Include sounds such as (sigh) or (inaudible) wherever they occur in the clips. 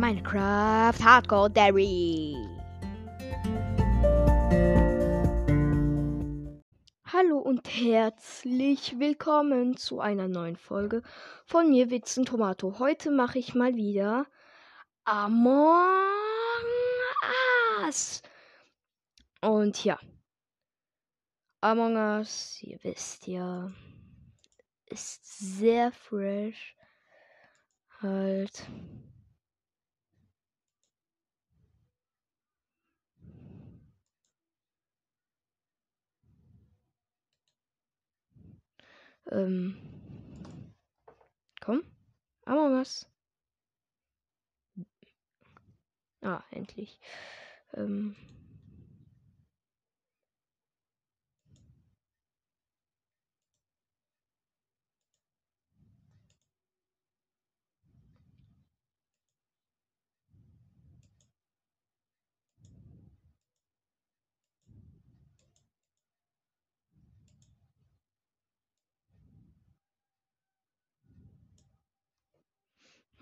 Minecraft Hardcore Dairy. Hallo und herzlich willkommen zu einer neuen Folge von mir Witzen Tomato. Heute mache ich mal wieder Among Us. Und ja, Among Us, ihr wisst ja, ist sehr fresh. Halt. Ähm. Komm. Among Us. Ah, endlich. Ähm.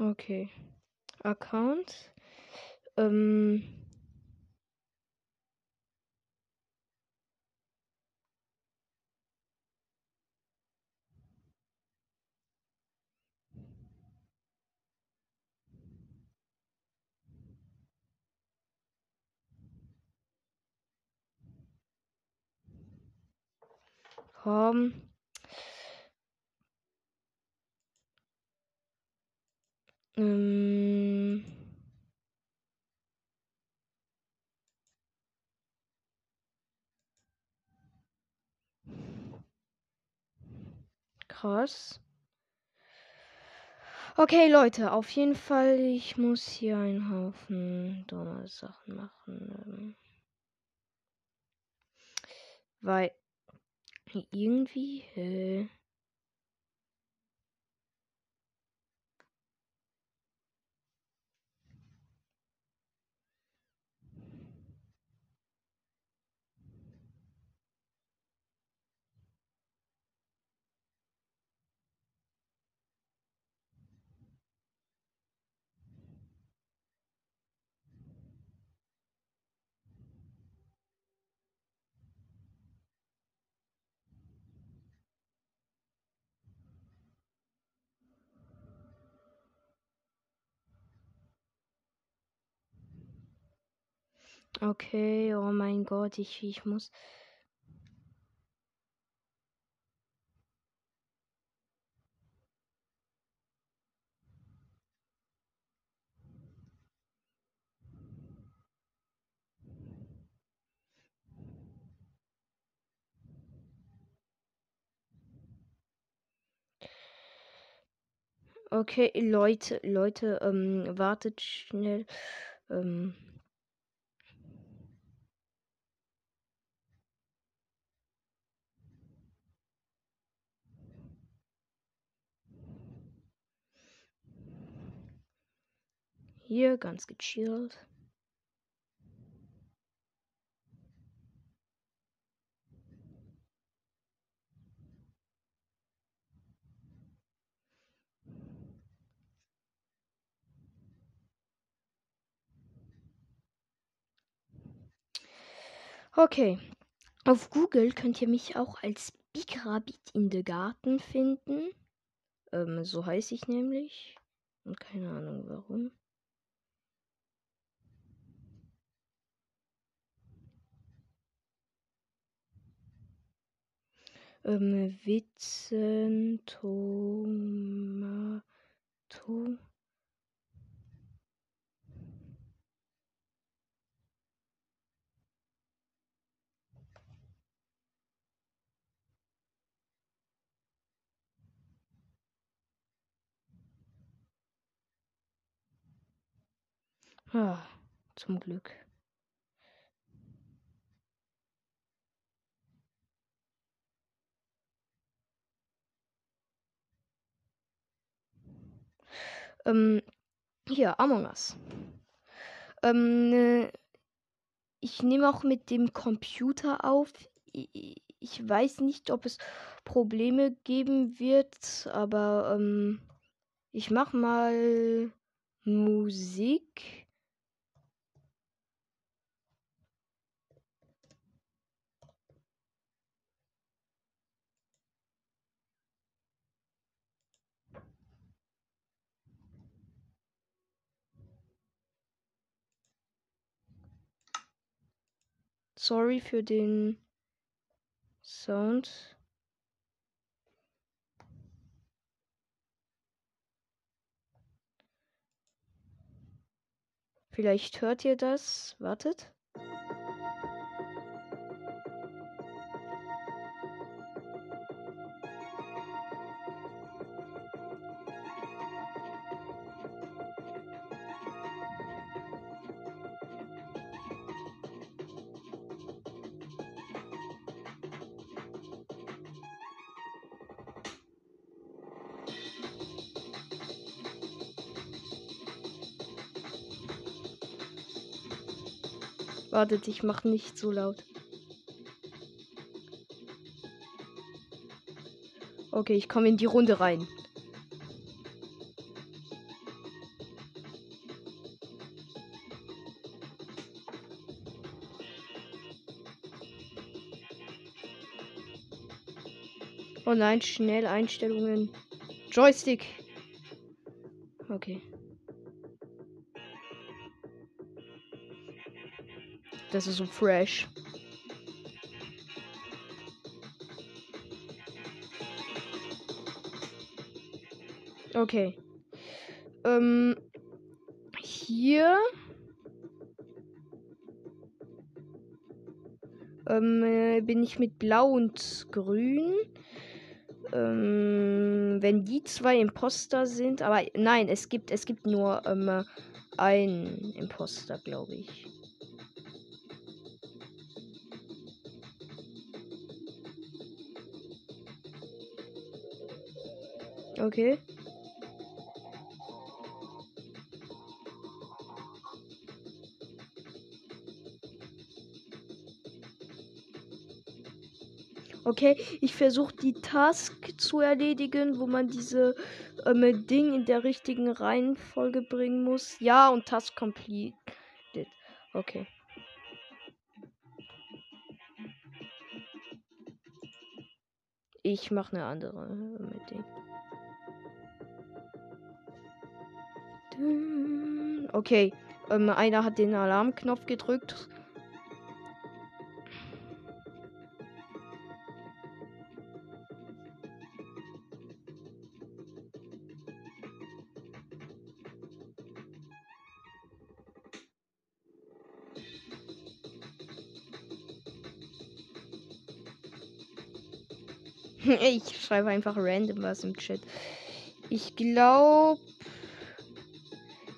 Okay. Account. Ähm. Komm. Ähm. Krass. Okay, Leute, auf jeden Fall, ich muss hier einen Haufen dumme Sachen machen. Ähm, weil irgendwie. Äh, okay, oh mein Gott, ich, ich muss. Okay, Leute, Leute, ähm, wartet schnell. Ähm. Hier ganz gechillt. Okay. Auf Google könnt ihr mich auch als Big Rabbit in the Garten finden. Ähm, so heiße ich nämlich. Und keine Ahnung warum. Ähm, Witzen, Tomato. Ah, zum Glück. Ähm, hier, Among Us. Ähm, äh, ich nehme auch mit dem Computer auf. Ich weiß nicht, ob es Probleme geben wird, aber ähm, ich mach mal Musik. Sorry für den Sound. Vielleicht hört ihr das. Wartet. Wartet, ich mach nicht so laut. Okay, ich komme in die Runde rein. Oh nein, schnell Einstellungen. Joystick. Okay. Das ist so fresh. Okay. Ähm, hier. Ähm, äh, bin ich mit Blau und Grün. Ähm, wenn die zwei Imposter sind, aber nein, es gibt es gibt nur ähm, ein Imposter, glaube ich. Okay. Okay, ich versuche die Task zu erledigen, wo man diese ähm, Ding in der richtigen Reihenfolge bringen muss. Ja, und Task completed. Okay. Ich mache eine andere mit dem. Okay, ähm, einer hat den Alarmknopf gedrückt. (laughs) ich schreibe einfach random was im Chat. Ich glaube,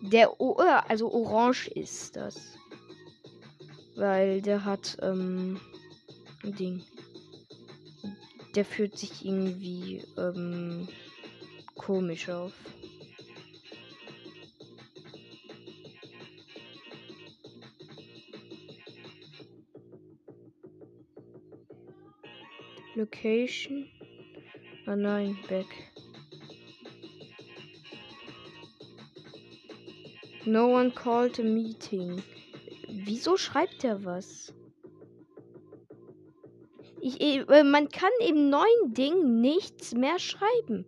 der o also orange ist das. Weil der hat ähm, ein Ding. Der fühlt sich irgendwie ähm, komisch auf. Location. Ah nein, back. No one called a meeting. Wieso schreibt er was? Ich, äh, man kann im neuen Ding nichts mehr schreiben.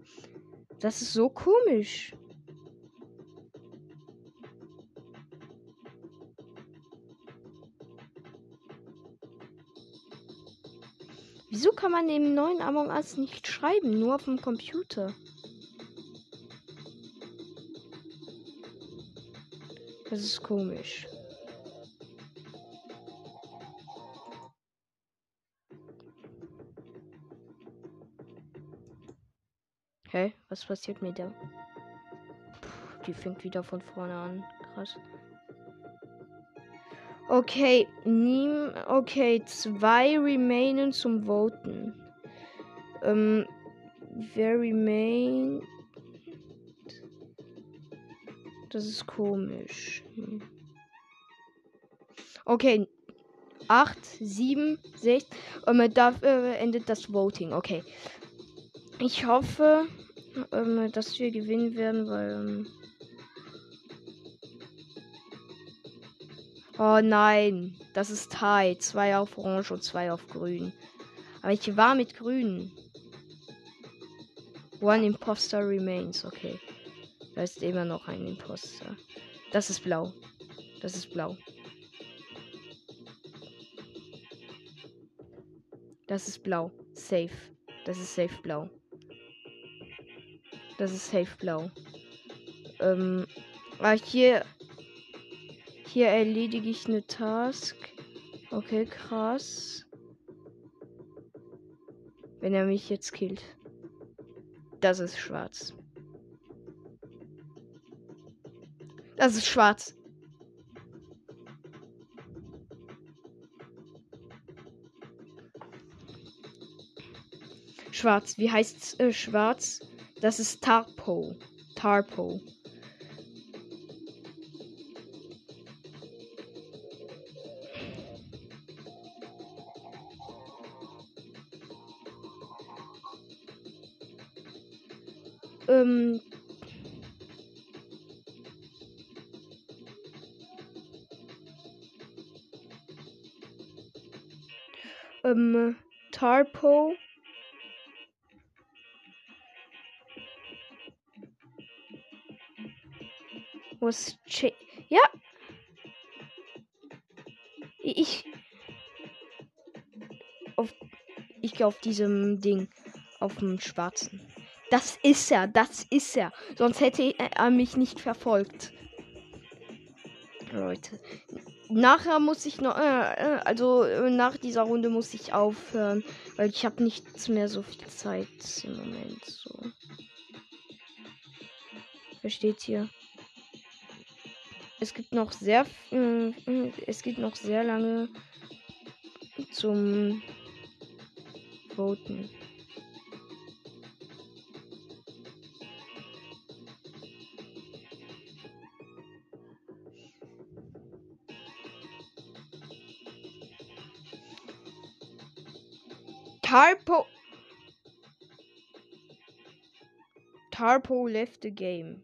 Das ist so komisch. Wieso kann man im neuen Among Us nicht schreiben? Nur auf dem Computer. Das ist komisch. Hä? Was passiert mit der? Puh, die fängt wieder von vorne an. Krass. Okay, niem, okay, zwei remainen zum Voten. Ähm, wer remain das ist komisch. Okay. 8, 7, 6. Und da äh, endet das Voting. Okay. Ich hoffe, ähm, dass wir gewinnen werden, weil. Ähm, Oh nein, das ist Thai. Zwei auf Orange und zwei auf Grün. Aber ich war mit Grün. One Imposter remains. Okay. Da ist immer noch ein Imposter. Das ist blau. Das ist blau. Das ist blau. Safe. Das ist safe blau. Das ist safe blau. Ähm, ah, hier. Hier erledige ich eine Task. Okay, krass. Wenn er mich jetzt killt. Das ist schwarz. Das ist schwarz. Schwarz. Wie heißt äh, schwarz? Das ist Tarpo. Tarpo. Ähm, Tarpo. Was ja. Ich auf ich gehe auf diesem Ding auf dem schwarzen. Das ist er, das ist er. Sonst hätte er mich nicht verfolgt. Leute. Nachher muss ich noch, äh, äh also äh, nach dieser Runde muss ich aufhören, weil ich habe nichts mehr so viel Zeit im Moment. So. Versteht ihr? Es gibt noch sehr, äh, es gibt noch sehr lange zum Voten. Tarpo. Tarpo left the game.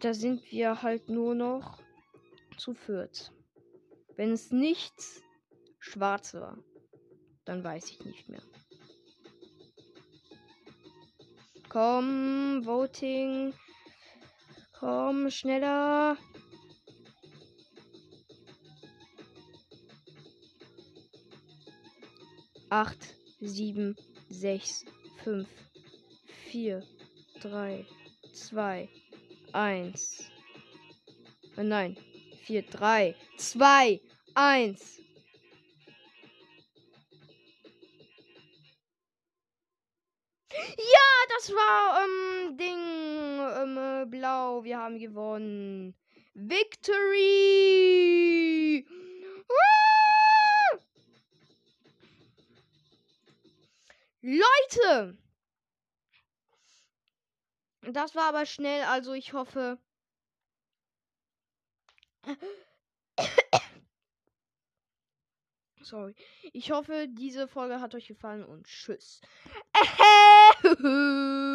Da sind wir halt nur noch zu viert. Wenn es nichts schwarz war, dann weiß ich nicht mehr. Komm, Voting. Komm, schneller. Acht, sieben, sechs, fünf, vier, drei, zwei, eins. Äh, nein, vier, drei, zwei, eins. Ja, das war ähm, Ding ähm, äh, blau. Wir haben gewonnen. Victory! Leute! Das war aber schnell, also ich hoffe. Sorry. Ich hoffe, diese Folge hat euch gefallen und tschüss. (laughs)